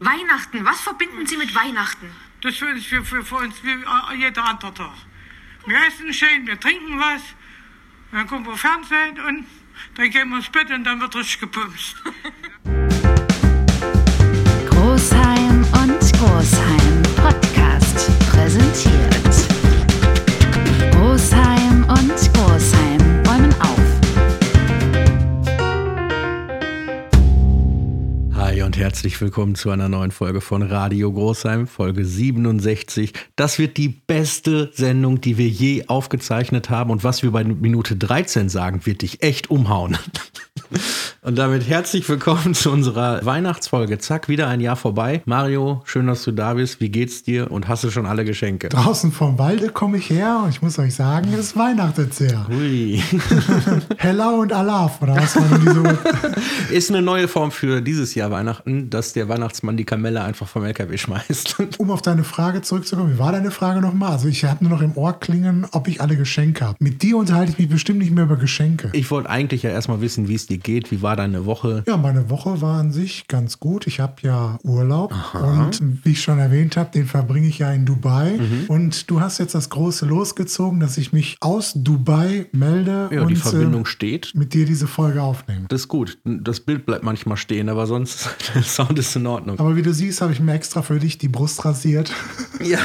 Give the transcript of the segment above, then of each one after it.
Weihnachten. Was verbinden Sie mit Weihnachten? Das ist für, für, für uns wie äh, jeder andere Tag. Wir essen schön, wir trinken was, dann gucken wir Fernsehen und dann gehen wir ins Bett und dann wird richtig gepumst. herzlich willkommen zu einer neuen Folge von Radio Großheim, Folge 67. Das wird die beste Sendung, die wir je aufgezeichnet haben. Und was wir bei Minute 13 sagen, wird dich echt umhauen. Und damit herzlich willkommen zu unserer Weihnachtsfolge. Zack, wieder ein Jahr vorbei. Mario, schön, dass du da bist. Wie geht's dir? Und hast du schon alle Geschenke? Draußen vom Walde komme ich her und ich muss euch sagen, es ist Weihnachten jetzt her. Hui. Hella und Alaf, oder was war denn diese? Ist eine neue Form für dieses Jahr Weihnachten, dass der Weihnachtsmann die Kamelle einfach vom LKW schmeißt. Um auf deine Frage zurückzukommen, wie war deine Frage nochmal? Also ich habe nur noch im Ohr klingen, ob ich alle Geschenke habe. Mit dir unterhalte ich mich bestimmt nicht mehr über Geschenke. Ich wollte eigentlich ja erstmal wissen, wie es dir geht. Wie war deine Woche? Ja, meine Woche war an sich ganz gut. Ich habe ja Urlaub und wie ich schon erwähnt habe, den verbringe ich ja in Dubai. Mhm. Und du hast jetzt das große losgezogen, dass ich mich aus Dubai melde Ja, und die Verbindung äh, steht. mit dir diese Folge aufnehme. Das ist gut. Das Bild bleibt manchmal stehen, aber sonst der Sound ist in Ordnung. Aber wie du siehst, habe ich mir extra für dich die Brust rasiert. Ja.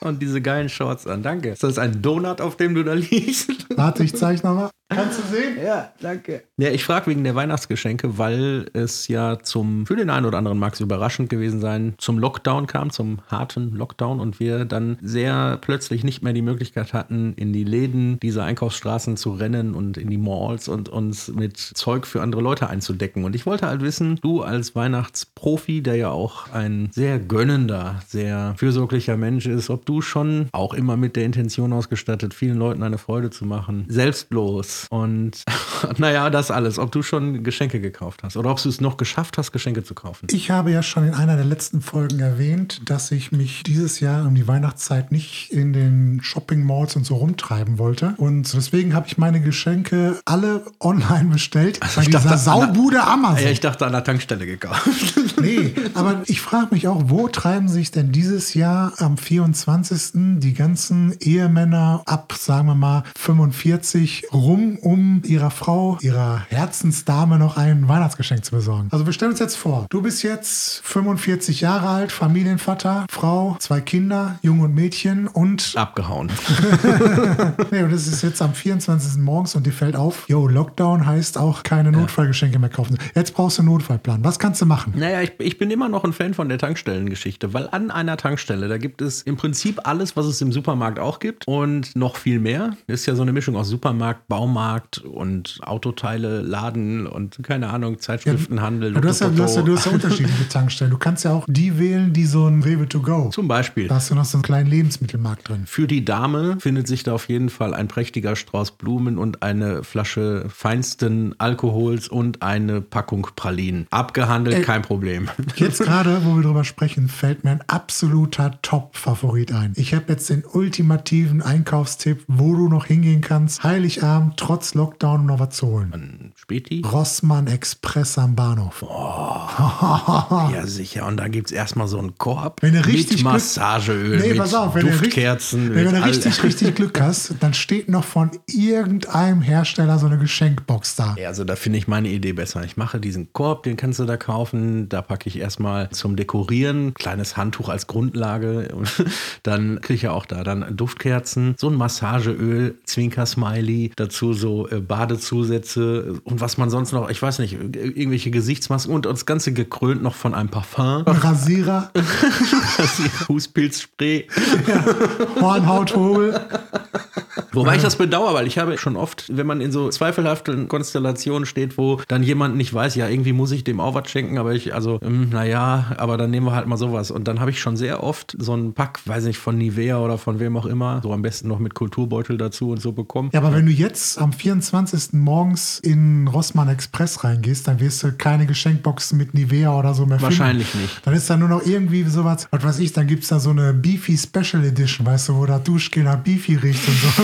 Und diese geilen Shorts an. Danke. Ist das ein Donut, auf dem du da liegst? Warte, ich zeige nochmal. Kannst du sehen? Ja, danke. Ja, ich frage wegen der Weihnachtsgeschenke, weil es ja zum, für den einen oder anderen mag es überraschend gewesen sein, zum Lockdown kam, zum harten Lockdown und wir dann sehr plötzlich nicht mehr die Möglichkeit hatten, in die Läden dieser Einkaufsstraßen zu rennen und in die Malls und uns mit Zeug für andere Leute einzudecken. Und ich wollte halt wissen, du als Weihnachtsprofi, der ja auch ein sehr gönnender, sehr fürsorglicher Mensch ist, ob du schon auch immer mit der Intention ausgestattet, vielen Leuten eine Freude zu machen, selbstlos und naja, das alles, ob du schon Geschenke gekauft hast oder ob du es noch geschafft hast, Geschenke zu kaufen. Ich habe ja schon in einer der letzten Folgen erwähnt, dass ich mich dieses Jahr um die Weihnachtszeit nicht in den Shopping Malls und so rumtreiben wollte. Und deswegen habe ich meine Geschenke alle online bestellt bei Also ich dieser Saubude Amazon. Ja, ich dachte an der Tankstelle gekauft. Nee, aber ich frage mich auch, wo treiben sich denn dieses Jahr am 24. die ganzen Ehemänner ab, sagen wir mal, 45 rum, um ihrer Frau, ihrer Herzensdame noch ein Weihnachtsgeschenk zu besorgen? Also wir stellen uns jetzt vor, du bist jetzt 45 Jahre alt, Familienvater, Frau, zwei Kinder, Jung und Mädchen und Abgehauen. Nee, und das ist jetzt am 24. morgens und dir fällt auf, yo, Lockdown heißt auch keine Notfallgeschenke mehr kaufen. Jetzt brauchst du einen Notfallplan. Was kannst du machen? Naja, ich, ich bin immer noch ein Fan von der Tankstellengeschichte, weil an einer Tankstelle, da gibt es im Prinzip alles, was es im Supermarkt auch gibt und noch viel mehr. Ist ja so eine Mischung aus Supermarkt, Baumarkt und Autoteile, Laden und keine Ahnung, Zeitschriftenhandel. Du hast, ja, du, hast ja, du hast ja unterschiedliche Tankstellen. Du kannst ja auch die wählen, die so ein Rewe to go. Zum Beispiel. Da hast du noch so einen kleinen Lebensmittelmarkt drin. Für die Dame findet sich da auf jeden Fall ein prächtiger Strauß Blumen und eine Flasche feinsten Alkohols und eine Packung Pralinen. Abgehandelt, Ey. kein Problem. Jetzt gerade, wo wir drüber sprechen, fällt mir ein absoluter Top-Favorit ein. Ich habe jetzt den ultimativen Einkaufstipp, wo du noch hingehen kannst, Heiligabend, trotz Lockdown noch was zu holen. Späti? Rossmann Express am Bahnhof. Ja, sicher. Und da gibt es erstmal so einen Korb Wenn du richtig mit Massageöl, Nee, mit pass auf, wenn du richtig- Duftkerzen. Wenn du richtig, richtig Glück hast, dann steht noch von irgendeinem Hersteller so eine Geschenkbox da. Ja, also da finde ich meine Idee besser. Ich mache diesen Korb, den kannst du da kaufen. Da packe ich erstmal zum Dekorieren, kleines Handtuch als Grundlage. Dann kriege ich ja auch da dann Duftkerzen, so ein Massageöl, Zwinker-Smiley, dazu so äh, Badezusätze und was man sonst noch, ich weiß nicht, irgendwelche Gesichtsmasken und das Ganze gekrönt noch von einem Parfum. Ein Rasierer, Fußpilzspray. Hornhauthobel. Wobei ich das bedauere, weil ich habe schon oft, wenn man in so zweifelhaften Konstellationen steht, wo dann jemand nicht weiß, ja, irgendwie muss ich dem auch was schenken, aber ich, also, ähm, naja, aber dann nehmen wir halt mal sowas. Und dann habe ich schon sehr oft so einen Pack, weiß nicht, von Nivea oder von wem auch immer, so am besten noch mit Kulturbeutel dazu und so bekommen. Ja, aber wenn du jetzt am 24. morgens in Rossmann Express reingehst, dann wirst du keine Geschenkboxen mit Nivea oder so mehr finden. Wahrscheinlich nicht. Dann ist da nur noch irgendwie sowas, was weiß ich, dann gibt es da so eine Beefy Special Edition, weißt du, wo da Duschgel nach Beefy riecht und so.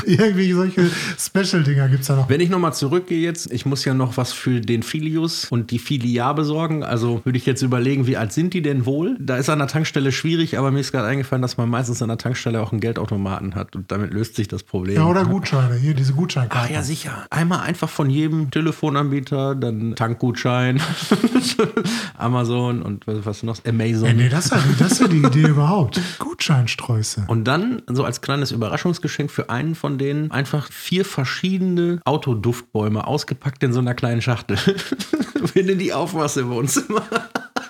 Irgendwie solche Special-Dinger gibt es da noch. Wenn ich nochmal zurückgehe jetzt, ich muss ja noch was für den Filius und die Filia besorgen. Also würde ich jetzt überlegen, wie alt sind die denn wohl? Da ist an der Tankstelle schwierig, aber mir ist gerade eingefallen, dass man meistens an der Tankstelle auch einen Geldautomaten hat und damit löst sich das Problem. Ja, oder Gutscheine. Hier, diese Gutscheinkarten. Ah ja, sicher. Einmal einfach von jedem Telefonanbieter, dann Tankgutschein, Amazon und was, was noch? Amazon. Ja, nee, das ist ja, das ist ja die Idee überhaupt. Gutscheinsträuße. Und dann, so als kleines Überraschungsgeschenk für einen von denen, einfach vier verschiedene Autoduftbäume ausgepackt in so einer kleinen Schachtel. Wenn du die aufmachst im Wohnzimmer.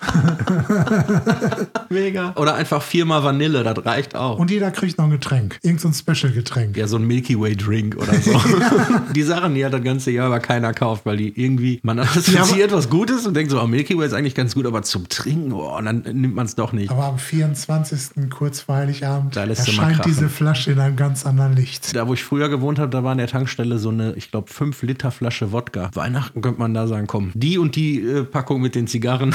Mega. Oder einfach viermal Vanille, das reicht auch. Und jeder kriegt noch ein Getränk. Irgend so ein Special-Getränk. ja, so ein Milky Way Drink oder so. Die Sachen, die hat das ganze Jahr aber keiner kauft, weil die irgendwie, man assoziiert was Gutes und denkt so, oh, Milky Way ist eigentlich ganz gut, aber zum Trinken, oh, und dann nimmt man es doch nicht. Aber am 24. kurz vor Heiligabend Da erscheint diese Flasche in einem ganz anderen Licht. Da, wo ich früher gewohnt habe, da war an der Tankstelle so eine, ich glaube, 5 Liter Flasche Wodka. Weihnachten könnte man da sagen, komm, die und die äh, Packung mit den Zigarren.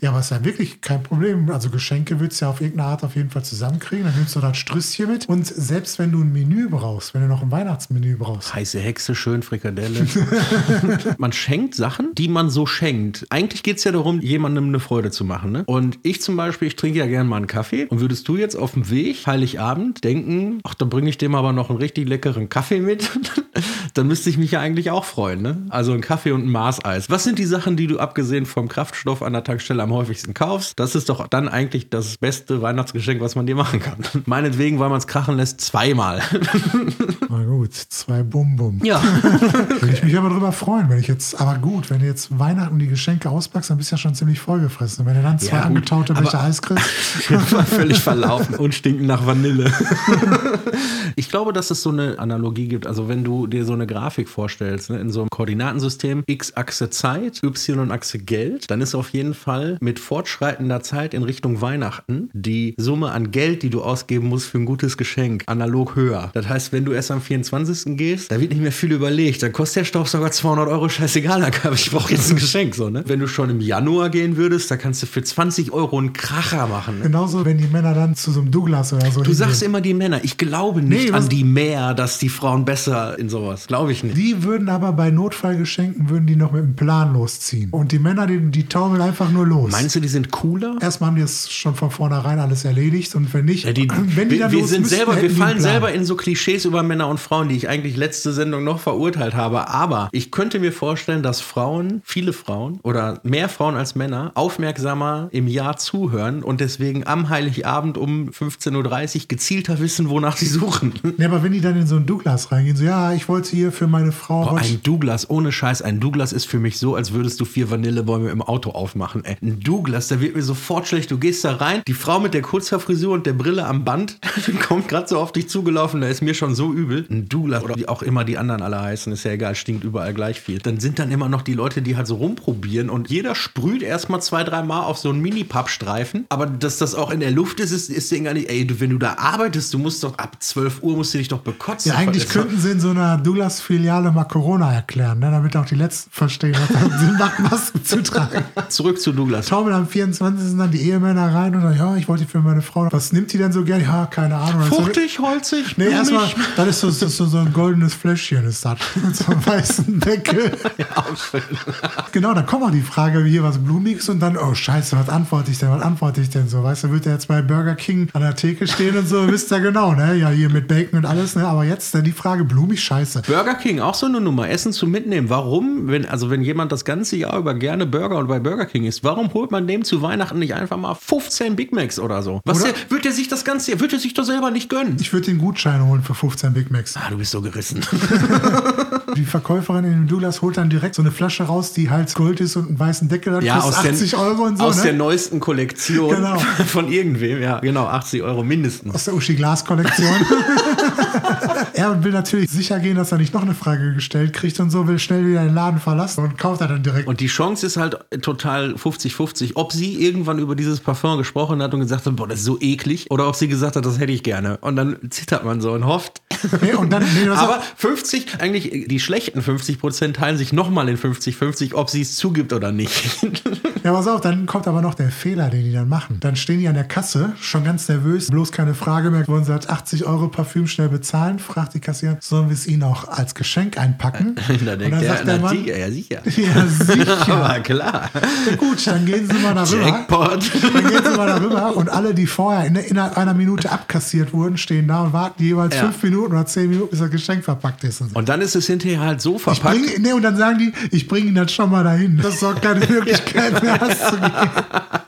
Ja, aber ist ja wirklich kein Problem. Also Geschenke willst du ja auf irgendeine Art auf jeden Fall zusammenkriegen. Dann nimmst du das Strüsschen mit. Und selbst wenn du ein Menü brauchst, wenn du noch ein Weihnachtsmenü brauchst, Heiße Hexe, schön Frikadelle. man schenkt Sachen, die man so schenkt. Eigentlich geht es ja darum, jemandem eine Freude zu machen. Ne? Und ich zum Beispiel, ich trinke ja gerne mal einen Kaffee. Und würdest du jetzt auf dem Weg, Heiligabend, denken, ach, dann bringe ich dem aber noch einen richtig leckeren Kaffee mit, dann müsste ich mich ja eigentlich auch freuen. Ne? Also ein Kaffee und ein Maßeis. Was sind die Sachen, die du abgesehen vom Kraftstoff an der Tankstelle am häufigsten kaufst? Das ist doch dann eigentlich das beste Weihnachtsgeschenk, was man dir machen kann. Meinetwegen, weil man es krachen lässt, zweimal. na gut, zwei Bum-Bum. ja. Würde ich mich aber drüber freuen, wenn ich jetzt, aber gut, wenn du jetzt Weihnachten die Geschenke auspackst, dann bist du ja schon ziemlich vollgefressen. Wenn du dann zwei Ja, angetaute Becher Eis kriegst, völlig verlaufen und stinken nach Vanille. ich glaube, dass es so eine Analogie gibt. Also wenn du dir so eine Grafik vorstellst, ne, in so einem Koordinatensystem, X-Achse Zeit, Y-Achse Geld, dann ist auf jeden Fall mit fortschreitender Zeit in Richtung Weihnachten die Summe an Geld, die du ausgeben musst für ein gutes Geschenk, analog höher. Das heißt, wenn du erst am 24. gehst, da wird nicht mehr viel überlegt. Dann kostet der Staubsauger 200 Euro, scheißegal, aber ich brauche jetzt ein Geschenk. So, ne? Wenn du schon im Januar gehen würdest, da kannst du für 20 Euro einen Kracher machen. Ne? genauso, wenn die Männer dann zu so einem Douglas oder so Du sagst immer die Männer. Ich glaube nicht Nee, an die mehr, dass die Frauen besser in sowas. Glaube ich nicht. Die würden aber bei Notfallgeschenken, würden die noch mit einem Plan losziehen. Und die Männer, die, die taumeln einfach nur los. Meinst du, die sind cooler? Erstmal haben die es schon von vornherein alles erledigt und wenn nicht, Ja, die, wenn die wir dann wir los sind müssten, selber, wir fallen selber in so Klischees über Männer und Frauen, die ich eigentlich letzte Sendung noch verurteilt habe. Aber ich könnte mir vorstellen, dass Frauen, viele Frauen oder mehr Frauen als Männer, aufmerksamer im Jahr zuhören und deswegen am Heiligabend um 15.30 Uhr gezielter wissen, wonach sie suchen. Ja, aber wenn die dann in so ein Douglas reingehen, so, ja, ich wollte hier für meine Frau. Boah, ein Douglas, ohne Scheiß, ein Douglas ist für mich so, als würdest du vier Vanillebäume im Auto aufmachen. Ey. Ein Douglas, da wird mir sofort schlecht. Du gehst da rein, die Frau mit der Kurzhaarfrisur und der Brille am Band kommt gerade so auf dich zugelaufen, da ist mir schon so übel. Ein Douglas oder wie auch immer die anderen alle heißen, ist ja egal, stinkt überall gleich viel. Dann sind dann immer noch die Leute, die halt so rumprobieren und jeder sprüht erstmal zwei, drei Mal auf so einen Mini-Pappstreifen. Aber dass das auch in der Luft ist, ist, ist denen gar nicht, ey, wenn du da arbeitest, du musst doch ab 12 Uhr musst du dich doch bekotzen. ja, eigentlich könnten sie in so einer Douglas-Filiale mal Corona erklären, ne, damit auch die Letzten verstehen, was Sinn macht, Masken zu tragen. Zurück zu Douglas. Taumeln am 24. dann die Ehemänner rein und dann, ja, ich wollte für meine Frau. Was nimmt die denn so gern? Ja, keine Ahnung. Ist Fruchtig, holzig, Nee, erstmal, das ist so, so, so, ein goldenes Fläschchen, ist das. Mit so einem weißen Deckel. genau, dann kommt auch die Frage, wie hier was Blumiges und dann, oh Scheiße, was antworte ich denn, was antworte ich denn so? Weißt du, wird der jetzt bei Burger King an der Theke stehen und so, wisst ihr genau, ne? Ja, hier mit Bacon und alles, ne? Aber jetzt dann die Frage, blumig, scheiße. Burger King, auch so eine Nummer. Essen zu mitnehmen. Warum, wenn, also wenn jemand das ganze Jahr über gerne Burger und bei Burger King isst, warum holt man dem zu Weihnachten nicht einfach mal 15 Big Macs oder so? Was Oder- der, wird er sich das ganze wird er sich doch selber nicht gönnen? Ich würde den Gutschein holen für 15 Big Macs. Ah, du bist so gerissen. Die Verkäuferin in dem Douglas holt dann direkt so eine Flasche raus, die halt Gold ist und einen weißen Deckel hat, Ja, aus, 80 der, Euro und so, aus ne? der neuesten Kollektion Genau. von irgendwem. Ja, genau, 80 Euro mindestens. Aus der Uschi Glas Kollektion. er will natürlich sicher gehen, dass er nicht noch eine Frage gestellt kriegt und so, will schnell wieder den Laden verlassen und kauft er dann direkt. Und die Chance ist halt total 50-50, ob sie irgendwann über dieses Parfum gesprochen hat und gesagt hat, boah, das ist so eklig, oder ob sie gesagt hat, das hätte ich gerne. Und dann zittert man so und hofft. Nee, und dann, nee, Aber 50, eigentlich die schlechten 50 Prozent teilen sich nochmal in 50-50, ob sie es zugibt oder nicht. Ja, pass auf, dann kommt aber noch der Fehler, den die dann machen. Dann stehen die an der Kasse, schon ganz nervös, bloß keine Frage mehr, wollen sie halt 80 Euro Parfüm schnell bezahlen, fragt die Kassiererin, sollen wir es ihnen auch als Geschenk einpacken? Da Und denkt dann der, sagt der na, Mann, ja sicher. ja sicher. Aber klar. Ja, gut, dann gehen sie mal darüber. Jackpot. Dann gehen sie mal darüber und alle, die vorher in, innerhalb einer Minute abkassiert wurden, stehen da und warten jeweils Ja. fünf Minuten oder zehn Minuten, bis das Geschenk verpackt ist. Und dann ist es hinterher halt so Ich verpackt. bring, nee, und dann sagen die, ich bringe ihn dann schon mal dahin. Das ist doch keine Möglichkeit mehr, das zu gehen.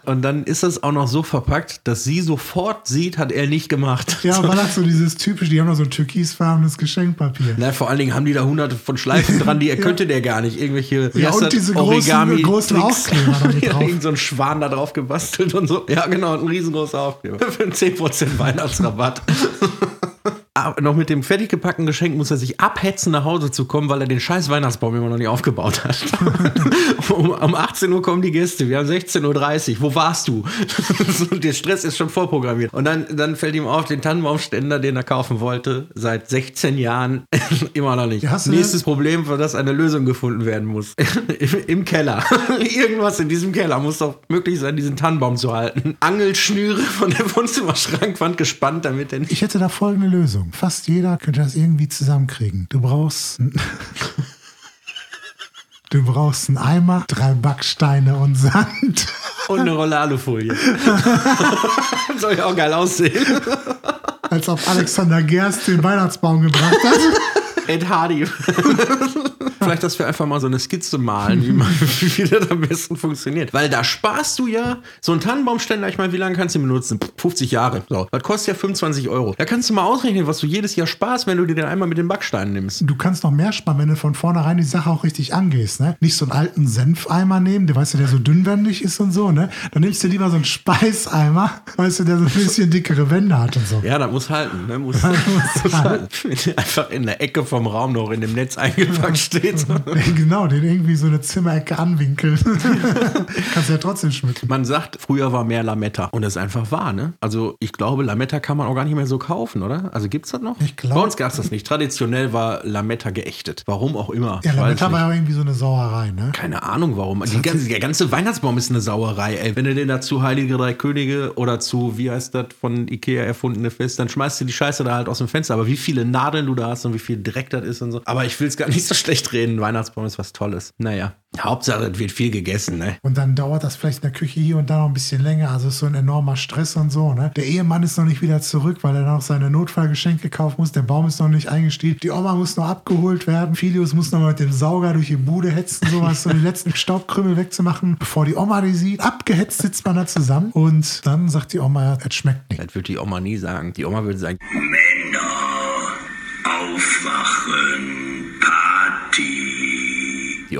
Und dann ist es auch noch so verpackt, dass sie sofort sieht, hat er nicht gemacht. Ja, war das so dieses typische, die haben noch so ein türkisfarbenes Geschenkpapier. Na, vor allen Dingen haben die da hunderte von Schleifen dran, die erkönnte der gar nicht. Irgendwelche Ja, und das? diese großen- großen Aufkleber ja, drauf. irgend so ein Schwan da drauf gebastelt und so. Ja, genau, ein riesengroßer Aufkleber. Für einen 10% Weihnachtsrabatt. Noch mit dem fertig gepackten Geschenk muss er sich abhetzen, nach Hause zu kommen, weil er den scheiß Weihnachtsbaum immer noch nicht aufgebaut hat. um, um 18 Uhr kommen die Gäste, wir haben 16.30 Uhr. Wo warst du? der Stress ist schon vorprogrammiert. Und dann, dann fällt ihm auf, den Tannenbaumständer, den er kaufen wollte, seit 16 Jahren immer noch nicht. Hast du Nächstes Problem, für das eine Lösung gefunden werden muss. Im Keller. Irgendwas in diesem Keller muss doch möglich sein, diesen Tannenbaum zu halten. Angelschnüre von der Wohnzimmerschrankwand gespannt, damit er nicht. Ich hätte da folgende Lösung. Fast jeder könnte das irgendwie zusammenkriegen. Du brauchst Du brauchst einen Eimer, drei Backsteine und Sand. Und eine Rolle Alufolie. Soll ja auch geil aussehen. Als ob Alexander Gerst den Weihnachtsbaum gebracht hat. Ed Hardy. Vielleicht, dass wir einfach mal so eine Skizze malen, wie, man, wie das am besten funktioniert. Weil da sparst du ja so einen Tannenbaumständer, ich meine, wie lange kannst du ihn benutzen? 50 Jahre. So. Das kostet ja 25 Euro. Da kannst du mal ausrechnen, was du jedes Jahr sparst, wenn du dir den einmal mit den Backsteinen nimmst. Du kannst noch mehr sparen, wenn du von vornherein die Sache auch richtig angehst. Ne? Nicht so einen alten Senfeimer nehmen, der weißt du, der so dünnwendig ist und so. Ne? Dann nimmst du lieber so einen Speiseimer, weißt du, der so ein bisschen dickere Wände hat und so. Ja, das muss halten. Ne? Muss, muss halten. einfach in der Ecke vom Raum noch in dem Netz eingepackt steht. genau, den irgendwie so eine Zimmerecke anwinkeln. Kannst ja trotzdem schmücken. Man sagt, früher war mehr Lametta. Und das ist einfach wahr, ne? Also ich glaube, Lametta kann man auch gar nicht mehr so kaufen, oder? Also gibt's das noch? Ich glaub- Bei uns gab's das nicht. Traditionell war Lametta geächtet. Warum auch immer. Ja, Lametta war ja irgendwie so eine Sauerei, ne? Keine Ahnung warum. Ganze, der ganze Weihnachtsbaum ist eine Sauerei, ey. Wenn du den dazu Heilige Drei Könige oder zu, wie heißt das, von Ikea erfundene Fest, dann schmeißt du die Scheiße da halt aus dem Fenster. Aber wie viele Nadeln du da hast und wie viel Dreck das ist und so. Aber ich will es gar nicht so schlecht reden. Weihnachtsbaum ist was Tolles. Naja. Hauptsache, es wird viel gegessen, ne? Und dann dauert das vielleicht in der Küche hier und da noch ein bisschen länger. Also ist so ein enormer Stress und so. Ne? Der Ehemann ist noch nicht wieder zurück, weil er noch seine Notfallgeschenke kaufen muss. Der Baum ist noch nicht eingestiegen. Die Oma muss noch abgeholt werden. Filius muss noch mal mit dem Sauger durch die Bude hetzen, sowas, so die letzten Staubkrümel wegzumachen, bevor die Oma die sieht. Abgehetzt sitzt man da zusammen. Und dann sagt die Oma, es schmeckt nicht. Das wird die Oma nie sagen. Die Oma würde sagen, Männer, aufwachen,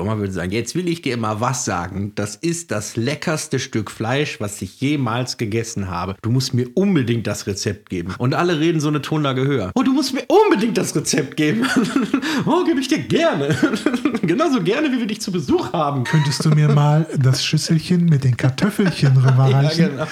Oma würde sagen, jetzt will ich dir mal was sagen. Das ist das leckerste Stück Fleisch, was ich jemals gegessen habe. Du musst mir unbedingt das Rezept geben. Und alle reden so eine Tonlage höher. Oh, du musst mir unbedingt das Rezept geben. oh, gebe ich dir gerne. Genauso gerne, wie wir dich zu Besuch haben. Könntest du mir mal das Schüsselchen mit den Kartoffelchen rüberreichen? genau.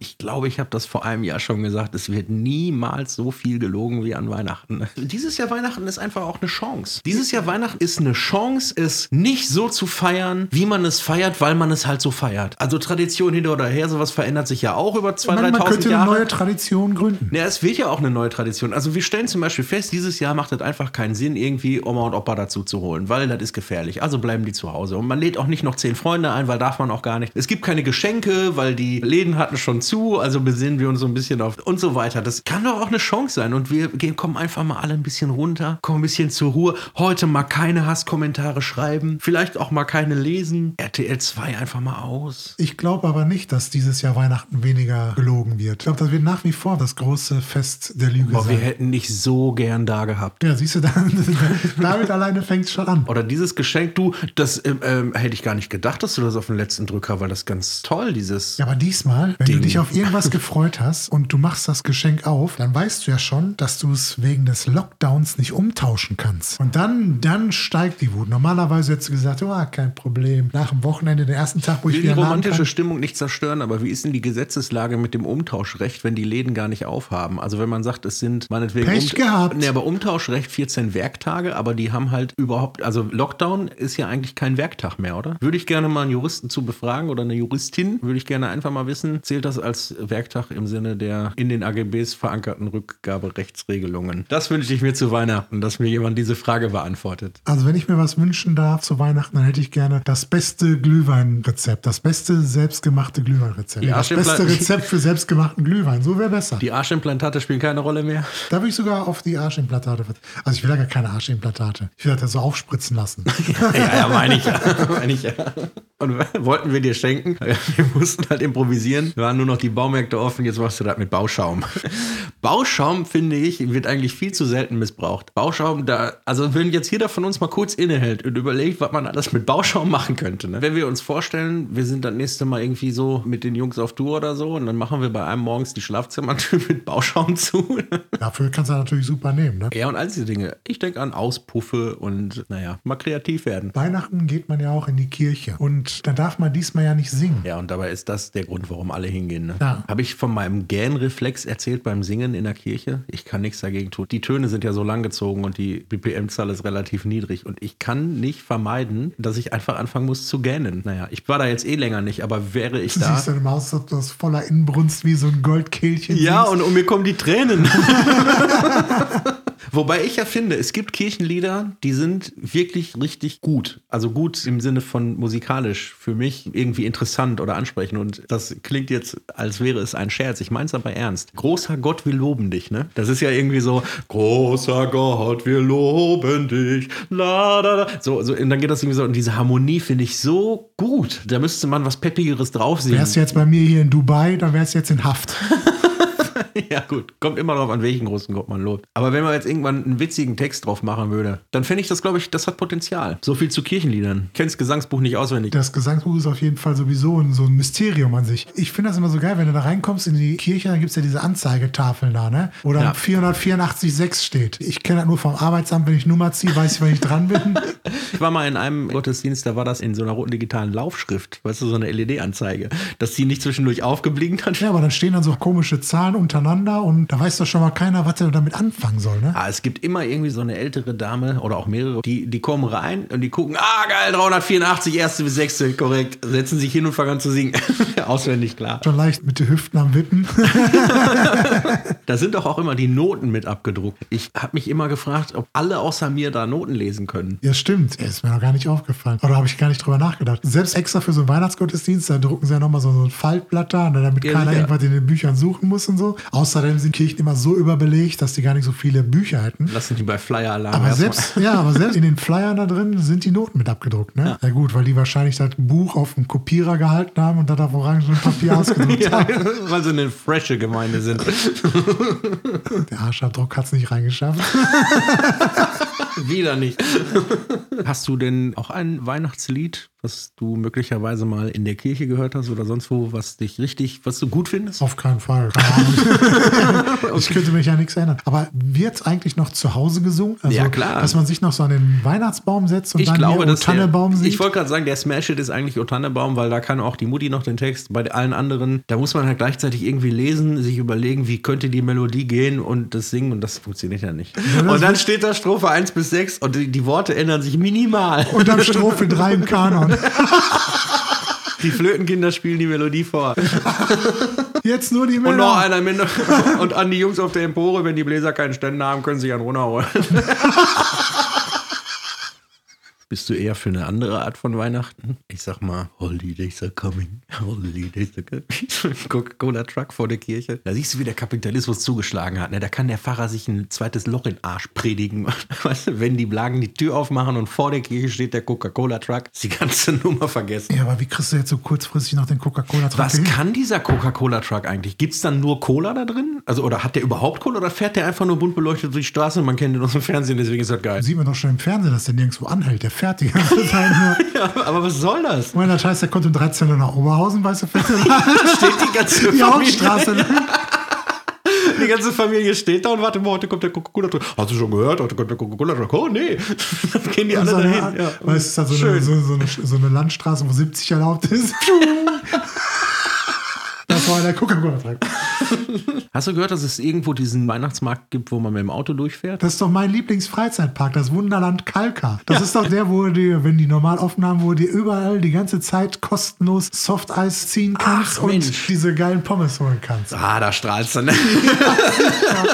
Ich glaube, ich habe das vor einem Jahr schon gesagt. Es wird niemals so viel gelogen wie an Weihnachten. Dieses Jahr Weihnachten ist einfach auch eine Chance. Dieses Jahr Weihnachten ist eine Chance, es nicht so zu feiern, wie man es feiert, weil man es halt so feiert. Also Tradition hinter oder her, sowas verändert sich ja auch über 2.000, Man, man 3.000 könnte eine Jahre. neue Tradition gründen. Ja, es wird ja auch eine neue Tradition. Also wir stellen zum Beispiel fest, dieses Jahr macht es einfach keinen Sinn, irgendwie Oma und Opa dazu zu holen, weil das ist gefährlich. Also bleiben die zu Hause. Und man lädt auch nicht noch zehn Freunde ein, weil darf man auch gar nicht. Es gibt keine Geschenke, weil die Läden hatten schon zu, also besinnen wir uns so ein bisschen auf und so weiter. Das kann doch auch eine Chance sein. Und wir gehen, kommen einfach mal alle ein bisschen runter, kommen ein bisschen zur Ruhe. Heute mal keine Hasskommentare schreiben, vielleicht auch mal keine lesen. RTL 2 einfach mal aus. Ich glaube aber nicht, dass dieses Jahr Weihnachten weniger gelogen wird. Ich glaube, das wird nach wie vor das große Fest der Lüge Boah, wir sein. hätten nicht so gern da gehabt. Ja, siehst du, dann, damit alleine fängt es schon an. Oder dieses Geschenk, du, das ähm, ähm, hätte ich gar nicht gedacht, dass du das auf den letzten Drücker, weil das ganz toll, dieses. Ja, aber diesmal, wenn Ding. du dich auf irgendwas gefreut hast und du machst das Geschenk auf, dann weißt du ja schon, dass du es wegen des Lockdowns nicht umtauschen kannst. Und dann, dann steigt die Wut. Normalerweise hättest gesagt, oh, kein Problem. Nach dem Wochenende, den ersten Tag, wo Ich ich will die wieder laden romantische. Stimmung nicht zerstören, aber wie ist denn die Gesetzeslage mit dem Umtauschrecht, wenn die Läden gar nicht aufhaben? Also wenn man sagt, es sind meinetwegen Pech gehabt. Nee, aber Umtauschrecht 14 Werktage, aber die haben halt überhaupt, also Lockdown ist ja eigentlich kein Werktag mehr, oder? Würde ich gerne mal einen Juristen zu befragen oder eine Juristin, würde ich gerne einfach mal wissen, zählt das als Werktag im Sinne der in den AGBs verankerten Rückgaberechtsregelungen? Das wünsche ich mir zu Weihnachten, dass mir jemand diese Frage beantwortet. Also wenn ich mir was wünschen darf zu Weihnachten, dann hätte ich gerne das beste Glühweinrezept, das beste selbstgemachte Glühweinrezept. Das beste Rezept für selbstgemachten Glühwein, so wäre besser. Die Arschimplantate spielen keine Rolle mehr. Da würde ich sogar auf die Arschimplantate. Also ich will ja gar keine Arschimplantate. Ich will das so aufspritzen lassen. Ja, ja, meine ich ja. meine ich ja. Und wollten wir dir schenken. Wir mussten halt improvisieren. Wir waren nur noch die Baumärkte offen. Jetzt machst du das mit Bauschaum. Bauschaum, finde ich, wird eigentlich viel zu selten missbraucht. Bauschaum, da, also wenn jetzt jeder von uns mal kurz innehält und überlegt, was man alles mit Bauschaum machen könnte. Ne? Wenn wir uns vorstellen, wir sind das nächste Mal irgendwie so mit den Jungs auf Tour oder so und dann machen wir bei einem morgens die Schlafzimmertür mit Bauschaum zu. Dafür kannst du natürlich super nehmen. Ne? Ja, und all diese Dinge. Ich denke an Auspuffe und, naja, mal kreativ werden. Weihnachten geht man ja auch in die Kirche. Und da darf man diesmal ja nicht singen. Ja, und dabei ist das der Grund, warum alle hingehen. Ne? Ja. Habe ich von meinem Gähnreflex erzählt beim Singen in der Kirche? Ich kann nichts dagegen tun. Die Töne sind ja so lang gezogen und die BPM-Zahl ist relativ niedrig. Und ich kann nicht vermeiden, dass ich einfach anfangen muss zu gähnen. Naja, ich war da jetzt eh länger nicht, aber wäre ich Du da. siehst deine Maus, ob das voller Inbrunst wie so ein Goldkehlchen Ja, singst. und um mir kommen die Tränen. Wobei ich ja finde, es gibt Kirchenlieder, die sind wirklich richtig gut. Also gut im Sinne von musikalisch für mich irgendwie interessant oder ansprechend. Und das klingt jetzt, als wäre es ein Scherz. Ich meine es aber ernst. Großer Gott, wir loben dich, ne? Das ist ja irgendwie so, großer Gott, wir loben dich. La, da, da. So, so, und dann geht das irgendwie so. Und diese Harmonie finde ich so gut. Da müsste man was Peppigeres drauf singen. Wärst du jetzt bei mir hier in Dubai, dann wärst du jetzt in Haft. Ja, gut. Kommt immer darauf an, welchen großen Gott man lobt. Aber wenn man jetzt irgendwann einen witzigen Text drauf machen würde, dann fände ich das, glaube ich, das hat Potenzial. So viel zu Kirchenliedern. Kennst Gesangsbuch nicht auswendig. Das Gesangsbuch ist auf jeden Fall sowieso ein, so ein Mysterium an sich. Ich finde das immer so geil, wenn du da reinkommst in die Kirche, dann gibt es ja diese Anzeigetafeln da, ne? Wo dann Ja. 484,6 steht. Ich kenne das nur vom Arbeitsamt, wenn ich Nummer ziehe, weiß ich, wann ich dran bin. Ich war mal in einem Gottesdienst, da war das in so einer roten digitalen Laufschrift. Weißt du, so eine LED-Anzeige. Dass die nicht zwischendurch aufgeblinkt hat. Ja, aber dann stehen dann so komische Zahlen untereinander und da weiß doch schon mal keiner, was er damit anfangen soll, ne? Ah, es gibt immer irgendwie so eine ältere Dame oder auch mehrere, die, die kommen rein und die gucken, ah geil, 384, erste bis sechste, korrekt, setzen sich hin und fangen an zu singen. Auswendig klar. Schon leicht mit den Hüften am Wippen. Da sind doch auch immer die Noten mit abgedruckt. Ich habe mich immer gefragt, ob alle außer mir da Noten lesen können. Ja, stimmt. Ist mir noch gar nicht aufgefallen. Oder habe ich gar nicht drüber nachgedacht. Selbst extra für so einen Weihnachtsgottesdienst, da drucken sie ja nochmal so, so ein Faltblatt da, ne, damit Ja, keiner sicher. irgendwas in den Büchern suchen muss und so. Außerdem sind Kirchen immer so überbelegt, dass die gar nicht so viele Bücher hätten. Lassen die bei Flyer Alarm Aber selbst, ja, aber selbst in den Flyern da drin sind die Noten mit abgedruckt, ne? Ja. gut, weil die wahrscheinlich das Buch auf dem Kopierer gehalten haben und das auf orangenem Papier ausgedruckt Ja, haben. weil sie eine frische Gemeinde sind. Der Arschabdruck hat es nicht reingeschafft. Wieder nicht. Hast du denn auch ein Weihnachtslied, was du möglicherweise mal in der Kirche gehört hast oder sonst wo, was dich richtig, was du gut findest? Auf keinen Fall. Ich könnte mich ja nichts erinnern. Aber wird eigentlich noch zu Hause gesungen? Also, Ja, klar. Dass man sich noch so an den Weihnachtsbaum setzt und Ich dann glaube, O Tannebaum der, singt? ich wollte gerade sagen, der Smash It ist eigentlich O Tannebaum, weil da kann auch die Mutti noch den Text. Bei allen anderen, da muss man halt gleichzeitig irgendwie lesen, sich überlegen, wie könnte die Melodie gehen und das singen und das funktioniert ja nicht. das und dann steht da Strophe 1 bis 6 und die, die Worte ändern sich minimal. Und dann Strophe 3 im Kanon. Die Flötenkinder spielen die Melodie vor. Jetzt nur die Und noch einer mit, und an die Jungs auf der Empore, wenn die Bläser keinen Ständer haben, können sie einen runterholen. Bist du eher für eine andere Art von Weihnachten? Ich sag mal, Holidays are coming, Holidays are coming. Coca-Cola-Truck vor der Kirche. Da siehst du, wie der Kapitalismus zugeschlagen hat. Ne? Da kann der Pfarrer sich ein zweites Loch in den Arsch predigen. Weißt du, wenn die Blagen die Tür aufmachen und vor der Kirche steht der Coca-Cola-Truck, ist die ganze Nummer vergessen. Ja, aber wie kriegst du jetzt so kurzfristig noch den Coca-Cola-Truck Was hin? kann dieser Coca-Cola-Truck eigentlich? Gibt es dann nur Cola da drin? Also, oder hat der überhaupt Cola oder fährt der einfach nur bunt beleuchtet durch die Straße und man kennt den aus dem Fernsehen, deswegen ist das geil. Sieht man doch schon im Fernsehen, dass der nirgendwo anhält. Der die Zeit nur. Ja, aber was soll das? Das heißt, der kommt um 13 Uhr nach Oberhausen, weißt du, fährt Steht die ganze die Familie. Hauptstraße lang. Die ganze Familie steht da und wartet, heute kommt der Coca-Cola-Truck. Hast du schon gehört? Heute kommt der Coca-Cola-Truck. Oh, nee. Dann gehen die alle dahin. Ja. Weißt du, es ist halt so eine, so, so, eine, so eine Landstraße, wo 70 erlaubt ist. Das war der Coca-Cola-Truck. Hast du gehört, dass es irgendwo diesen Weihnachtsmarkt gibt, wo man mit dem Auto durchfährt? Das ist doch mein Lieblingsfreizeitpark, das Wunderland Kalka. Das ist doch der, wo du, wenn die normal offen haben, wo du überall die ganze Zeit kostenlos Softeis ziehen kannst Ach, und Mensch. diese geilen Pommes holen kannst. Ah, da strahlst du. Ne? ja,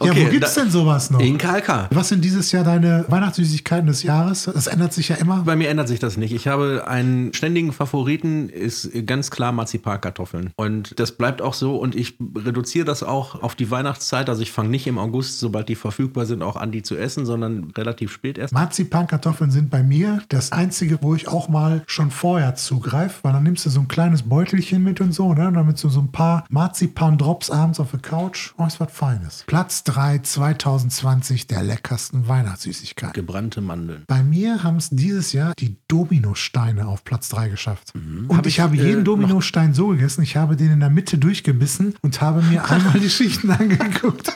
wo gibt's da- denn sowas noch? In Kalka. Was sind dieses Jahr deine Weihnachtssüßigkeiten des Jahres? Das ändert sich ja immer. Bei mir ändert sich das nicht. Ich habe einen ständigen Favoriten, ist ganz klar Marzipankartoffeln. Und das bleibt auch so. Und ich reduziere das auch auf die Weihnachtszeit. Also ich fange nicht im August, sobald die verfügbar sind, auch an, die zu essen, sondern relativ spät erst. Marzipankartoffeln sind bei mir das einzige, wo ich auch mal schon vorher zugreife, weil dann nimmst du so ein kleines Beutelchen mit und so, ne? Und damit so, so ein paar Marzipan-Drops abends auf der Couch. Oh, ist was Feines. Platz 3 2020 der leckersten Weihnachtssüßigkeiten. Gebrannte Mandeln. Bei mir haben es dieses Jahr die Dominosteine auf Platz 3 geschafft. Und Hab ich, ich, habe äh, jeden Dominostein so gegessen, ich habe den in der Mitte durchgebissen und habe mir einmal die Schichten angeguckt.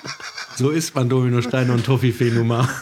So isst man Dominosteine und Toffifee-Nummer.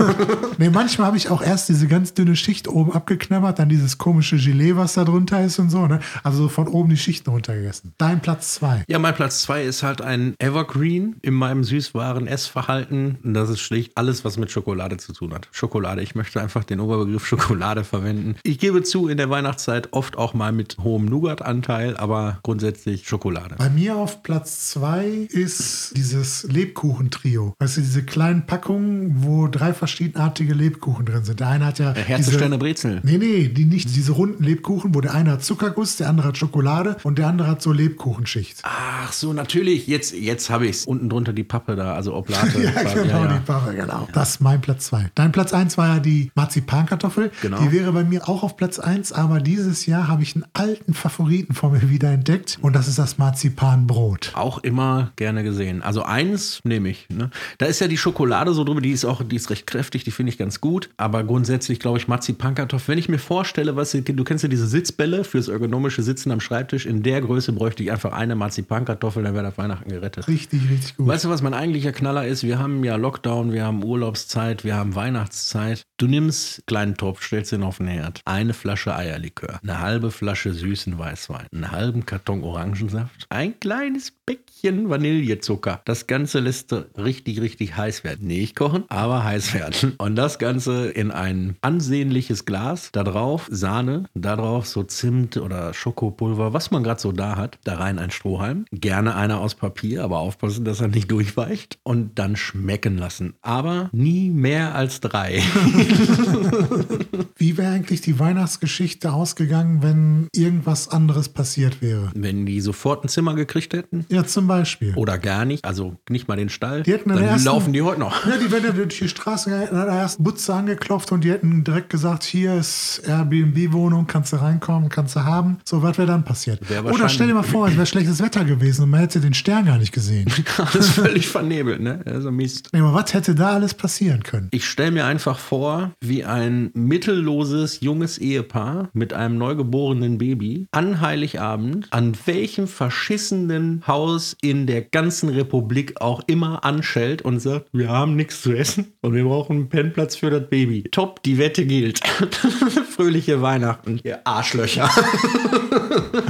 Nee, manchmal habe ich auch erst diese ganz dünne Schicht oben abgeknabbert, dann dieses komische Gelee, was da drunter ist und so. Ne? Also so von oben die Schichten runtergegessen. Dein Platz 2. Ja, mein Platz zwei ist halt ein Evergreen in meinem Süßwaren-Essverhalten. Und das ist schlicht alles, was mit Schokolade zu tun hat. Schokolade. Ich möchte einfach den Oberbegriff Schokolade verwenden. Ich gebe zu, in der Weihnachtszeit oft auch mal mit hohem Nougat-Anteil, aber grundsätzlich Schokolade. Bei mir auf Platz 2 ist dieses Lebkuchentrio. Weißt du, diese kleinen Packungen, wo drei verschiedenartige Lebkuchen drin sind. Der eine hat ja. Diese- Sterne, Brezel. Nee, nee, die nicht diese runden Lebkuchen, wo der eine hat Zuckerguss, der andere hat Schokolade und der andere hat so Lebkuchenschicht. Ach so, natürlich. Jetzt, jetzt habe ich es. Unten drunter die Pappe da, also Oblate. Ja, genau, Ja, ja. die Pappe, genau. Das ist mein Platz 2. Dein Platz 1 war ja die Marzipankartoffel. Genau. Die wäre bei mir auch auf Platz 1, aber dieses Jahr habe ich einen alten Favoriten von mir wieder entdeckt und das ist das Marzipanbrot. Auch immer gerne gesehen. Also eins nehme ich. Ne? Da ist ja die Schokolade so drüber, die ist auch, die ist recht kräftig, die finde ich ganz gut. Aber grundsätzlich glaube ich Marzipankartoffeln. Wenn ich mir vorstelle, was du kennst ja diese Sitzbälle fürs ergonomische Sitzen am Schreibtisch, in der Größe bräuchte ich einfach eine Marzipankartoffel, dann wäre das Weihnachten gerettet. Richtig, richtig gut. Weißt du, was mein eigentlicher Knaller ist? Wir haben ja Lockdown, wir haben Urlaubszeit, wir haben Weihnachtszeit. Du nimmst kleinen Topf, stellst ihn auf den Herd, eine Flasche Eierlikör, eine halbe Flasche süßen Weißwein, einen halben Karton Orangensaft, ein kleines Päckchen Vanillezucker. Das Ganze lässt du richtig, richtig heiß werden. Nicht kochen, aber heiß werden. Und das Ganze in ein ansehnliches Glas. Da drauf Sahne, da drauf so Zimt oder Schokopulver, was man gerade so da hat. Da rein ein Strohhalm. Gerne einer aus Papier, aber aufpassen, dass er nicht durchweicht. Und dann schmecken lassen. Aber nie mehr als drei. Wie wäre eigentlich die Weihnachtsgeschichte ausgegangen, wenn irgendwas anderes passiert wäre? Wenn die sofort ein Zimmer gekriegt hätten. Ja, zum Beispiel. Oder gar nicht, also nicht mal den Stall. Die hätten dann den ersten- laufen die heute noch. Ja, die ja durch die Straße gegangen, hätten an der ersten Butze angeklopft und die hätten direkt gesagt, hier ist Airbnb-Wohnung, kannst du reinkommen, kannst du haben. So, was wäre dann passiert? Wär Oder stell dir mal vor, es wäre schlechtes Wetter gewesen und man hätte den Stern gar nicht gesehen. Alles völlig vernebelt, ne? Also Mist. Nee, aber was hätte da alles passieren können? Ich stelle mir einfach vor, wie ein mittelloses junges Ehepaar mit einem neugeborenen Baby an Heiligabend an welchem verschissenen Haus in der ganzen Republik auch immer anschellt und sagt, wir haben nichts zu essen und wir brauchen einen Pennplatz für das Baby. Top, die Wette gilt. Fröhliche Weihnachten, ihr Arschlöcher.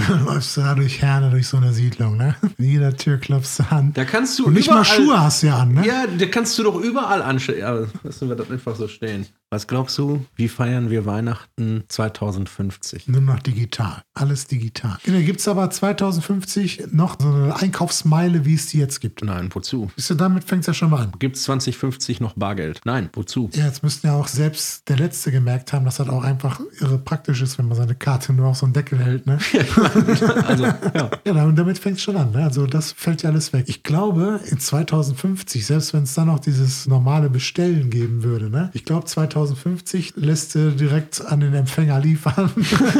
Du läufst da durch Herne, durch so eine Siedlung, ne? In jeder Tür klopfst du an. Da kannst du und nicht mal überall- Schuhe hast du ja an, ne? Ja, da kannst du doch überall anstellen. Ja, lassen wir das einfach so stehen. Was glaubst du, wie feiern wir Weihnachten 2050? Nur noch digital. Alles digital. Gibt es aber 2050 noch so eine Einkaufsmeile, wie es die jetzt gibt. Nein, wozu? Siehst du, damit fängt es ja schon mal an. Gibt es 2050 noch Bargeld? Nein, wozu? Ja, jetzt müssten ja auch selbst der Letzte gemerkt haben, dass das auch einfach irre praktisch ist, wenn man seine Karte nur auf so einen Deckel hält, ne? Also, ja. Ja, damit- damit fängt es schon an. Ne? Also das fällt ja alles weg. Ich glaube, in 2050, selbst wenn es dann noch dieses normale Bestellen geben würde, ne? ich glaube, 2050 2050 lässt du direkt an den Empfänger liefern.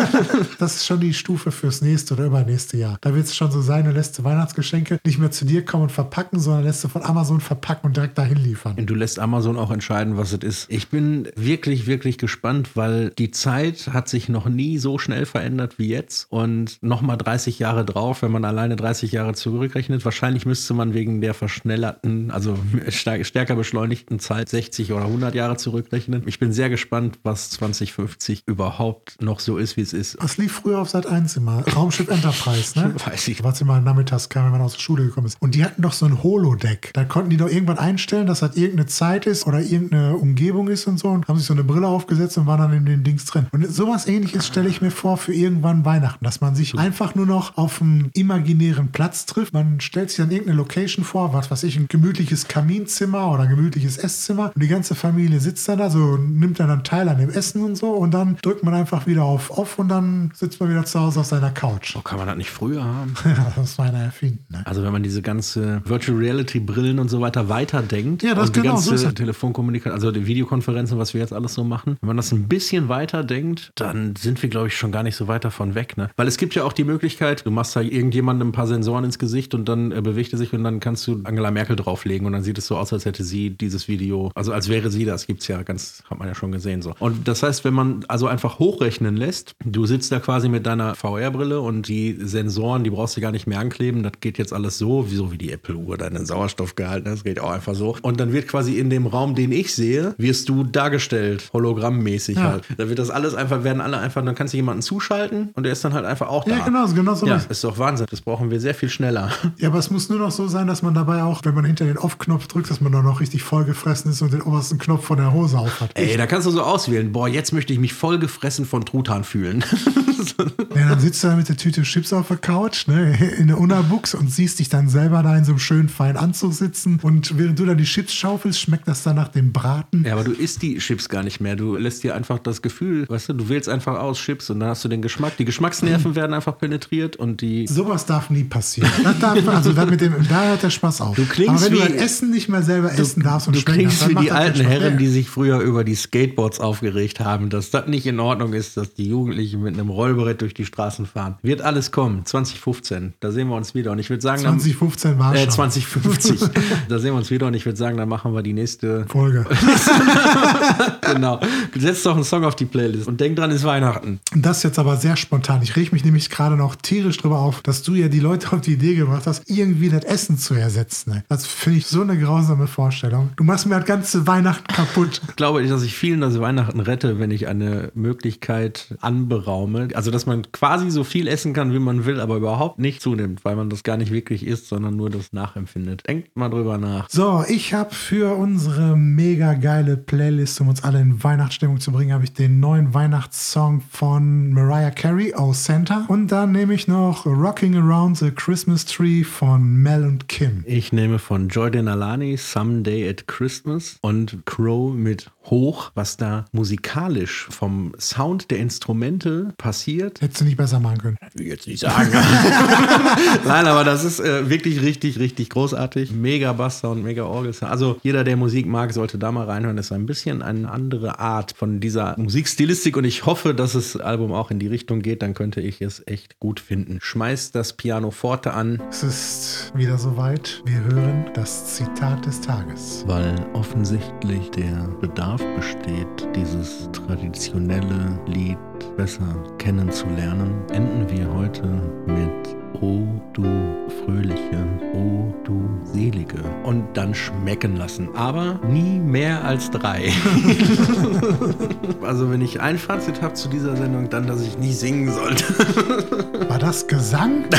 das ist schon die Stufe fürs nächste oder übernächste Jahr. Da wird es schon so sein, du lässt Weihnachtsgeschenke nicht mehr zu dir kommen und verpacken, sondern lässt du von Amazon verpacken und direkt dahin liefern. Du lässt Amazon auch entscheiden, was es ist. Ich bin wirklich, wirklich gespannt, weil die Zeit hat sich noch nie so schnell verändert wie jetzt. Und nochmal 30 Jahre drauf, wenn man alleine 30 Jahre zurückrechnet. Wahrscheinlich müsste man wegen der verschnellerten, also stärker beschleunigten Zeit 60 oder 100 Jahre zurückrechnen. Ich bin sehr gespannt, was 2050 überhaupt noch so ist, wie es ist. Was lief früher auf Sat 1 immer? Raumschiff Enterprise, ne? Weiß ich. Was immer nachmittags kam, wenn man aus der Schule gekommen ist. Und die hatten doch so ein Holodeck. Da konnten die doch irgendwann einstellen, dass das irgendeine Zeit ist oder irgendeine Umgebung ist und so und haben sich so eine Brille aufgesetzt und waren dann in den Dings drin. Und sowas ähnliches stelle ich mir vor für irgendwann Weihnachten, dass man sich einfach nur noch auf einem imaginären Platz trifft. Man stellt sich dann irgendeine Location vor, was weiß ich, ein gemütliches Kaminzimmer oder ein gemütliches Esszimmer und die ganze Familie sitzt dann da, so nimmt dann, dann teil an dem Essen und so und dann drückt man einfach wieder auf Off und dann sitzt man wieder zu Hause auf seiner Couch. Oh, kann man das nicht früher haben? Ja, das war einer erfinden. Ne? Also wenn man diese ganze Virtual Reality Brillen und so weiter weiterdenkt Ja, das und die genau, so ganze es. Telefonkommunikation, also die Videokonferenzen, was wir jetzt alles so machen, wenn man das ein bisschen weiterdenkt, dann sind wir glaube ich schon gar nicht so weit davon weg, ne? Weil es gibt ja auch die Möglichkeit, du machst da irgendjemandem ein paar Sensoren ins Gesicht und dann äh, bewegt er sich und dann kannst du Angela Merkel drauflegen und dann sieht es so aus, als hätte sie dieses Video, also als wäre sie das, gibt's ja ganz, hat man ja schon gesehen so. Und das heißt, wenn man also einfach hochrechnen lässt, du sitzt da quasi mit deiner VR-Brille und die Sensoren, die brauchst du gar nicht mehr ankleben, das geht jetzt alles so, wie so wie die Apple-Uhr, deinen Sauerstoffgehalt, ne? das geht auch einfach so. Und dann wird quasi in dem Raum, den ich sehe, wirst du dargestellt, hologrammmäßig Ja. halt. Da wird das alles einfach, werden alle einfach, dann kannst du jemanden zuschalten und der ist dann halt einfach auch da. Ja, genau, genau so Ja, ist ist doch Wahnsinn. Das brauchen wir sehr viel schneller. Ja, aber es muss nur noch so sein, dass man dabei auch, wenn man hinter den Off-Knopf drückt, dass man dann noch richtig vollgefressen ist und den obersten Knopf von der Hose auf hat. Ey, da kannst du so auswählen. Boah, jetzt möchte ich mich vollgefressen von Truthahn fühlen. Ja, dann sitzt du da mit der Tüte Chips auf der Couch, ne, in der Unabuchs und siehst dich dann selber da in so einem schönen feinen Anzug sitzen. Und während du dann die Chips schaufelst, schmeckt das dann nach dem Braten. ja, aber du isst die Chips gar nicht mehr. Du lässt dir einfach das Gefühl, weißt du, du wählst einfach aus Chips und dann hast du den Geschmack. Die Geschmacksnerven werden einfach penetriert und die. Sowas darf nie passieren. Darf, also da, mit dem, da hört der Spaß auf. Du klingst Aber wenn du wie- das Essen nicht mehr selber essen darfst und Du klingst darfst, wie die alten. Herren, die sich früher über die Skateboards aufgeregt haben, dass das nicht in Ordnung ist, dass die Jugendlichen mit einem Rollbrett durch die Straßen fahren. Wird alles kommen. 2015. Da sehen wir uns wieder. Und ich würde sagen, dann- 2015 war Äh, schon 2050. da sehen wir uns wieder und ich würde sagen, dann machen wir die nächste. Folge. genau. Setzt doch einen Song auf die Playlist und denk dran, ist Weihnachten. Das ist jetzt aber sehr spontan. Ich reg mich nämlich gerade noch tierisch drüber auf, dass du ja die Leute auf die Idee gebracht hast, irgendwie das Essen zu ersetzen. ne? Das finde ich so eine grausame Vorstellung. Du machst mir das ganze Weihnachten kaputt. Ich glaube, dass ich vielen das Weihnachten rette, wenn ich eine Möglichkeit anberaume. Also, dass man quasi so viel essen kann, wie man will, aber überhaupt nicht zunimmt, weil man das gar nicht wirklich isst, sondern nur das nachempfindet. Denkt mal drüber nach. So, ich habe für unsere mega geile Playlist, um uns alle in Weihnachtsstimmung zu bringen, habe ich den neuen Weihnachtssong von Mariah Carey, Oh Santa. Und dann nehme ich noch Rocking Around the Christmas Tree von Mel und Kim. Ich nehme von Joy Denalani Someday at Christmas und Crow mit Hoch, was da musikalisch vom Sound der Instrumente passiert. Hättest du nicht besser machen können. will ich jetzt nicht sagen. Nein, aber das ist äh, wirklich richtig, richtig großartig. Mega Basssound, mega Orgelsound. Also jeder, der Musik mag, sollte da mal reinhören. Das ist ein bisschen eine andere Art von dieser Musikstilistik und ich hoffe, dass das Album auch in die Richtung geht. Dann könnte ich es echt gut finden. Schmeißt das Piano Forte an, Es ist wieder soweit. Wir hören das Zitat des Tages. weil offensichtlich der Bedarf besteht, dieses traditionelle Lied besser kennenzulernen, enden wir heute mit O du Fröhliche, O du Selige und dann schmecken lassen. Aber nie mehr als drei. also wenn ich ein Fazit habe zu dieser Sendung, dann, dass ich nie singen sollte. War das Gesang?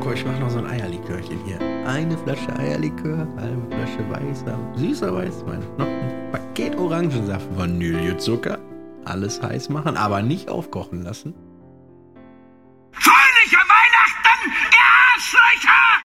Guck, ich mach noch so ein Eierlikörchen hier. Eine Flasche Eierlikör, halbe Flasche weißer, süßer Weißwein, noch ein Paket Orangensaft, Vanillezucker. Alles heiß machen, aber nicht aufkochen lassen. Fröhliche Weihnachten, ihr Arschlöcher!